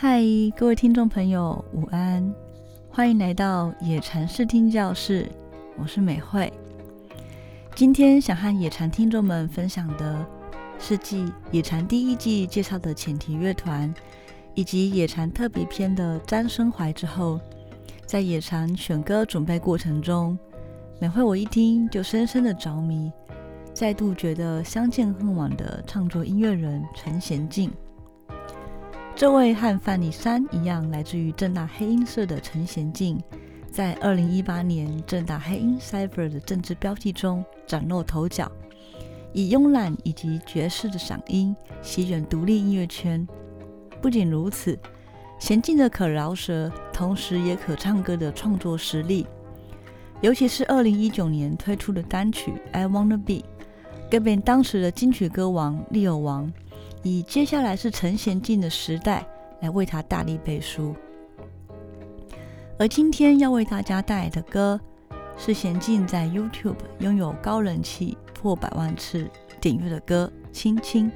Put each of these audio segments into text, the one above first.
嗨，各位听众朋友，午安！欢迎来到野禅视听教室，我是美惠。今天想和野禅听众们分享的是继野禅第一季介绍的浅提乐团，以及野禅特别篇的张生怀之后，在野禅选歌准备过程中，美惠我一听就深深的着迷，再度觉得相见恨晚的创作音乐人陈贤静。这位和范蠡山一样来自于正大黑鹰社的陈贤进，在二零一八年正大黑鹰 Cipher 的政治标题中崭露头角，以慵懒以及爵士的嗓音席卷独立音乐圈。不仅如此，贤进的可饶舌，同时也可唱歌的创作实力，尤其是二零一九年推出的单曲《I Wanna Be》，更被当时的金曲歌王利友王。以接下来是陈贤进的时代来为他大力背书，而今天要为大家带来的歌是贤进在 YouTube 拥有高人气破百万次点阅的歌《亲亲》。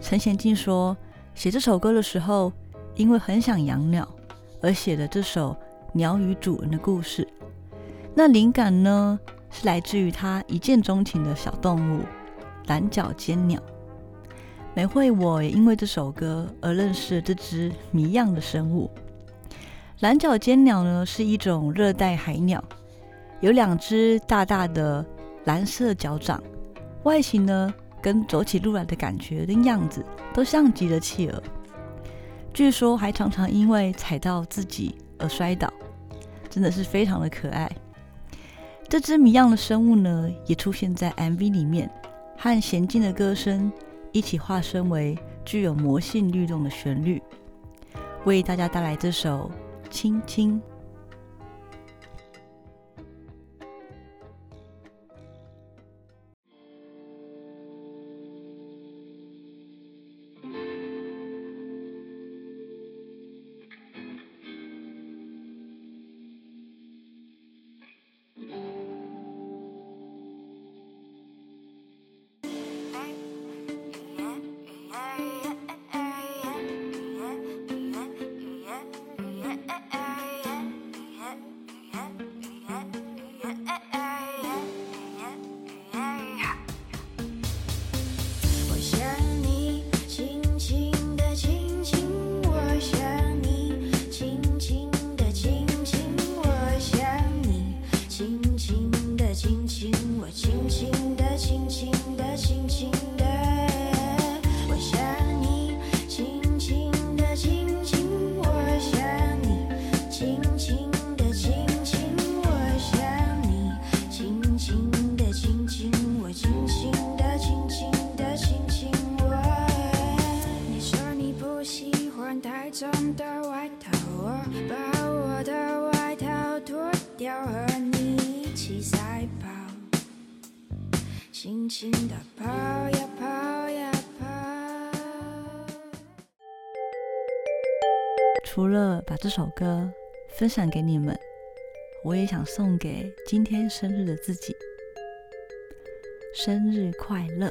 陈贤进说，写这首歌的时候，因为很想养鸟，而写了这首鸟与主人的故事。那灵感呢，是来自于他一见钟情的小动物蓝脚尖鸟。美惠，我也因为这首歌而认识了这只谜样的生物——蓝脚尖鸟呢，是一种热带海鸟，有两只大大的蓝色脚掌，外形呢跟走起路来的感觉跟样子都像极了企鹅。据说还常常因为踩到自己而摔倒，真的是非常的可爱。这只谜样的生物呢，也出现在 MV 里面，和娴静的歌声。一起化身为具有魔性律动的旋律，为大家带来这首《中的外套，我把我的外套脱掉，和你一起赛跑，轻轻的跑呀跑呀跑。除了把这首歌分享给你们，我也想送给今天生日的自己，生日快乐！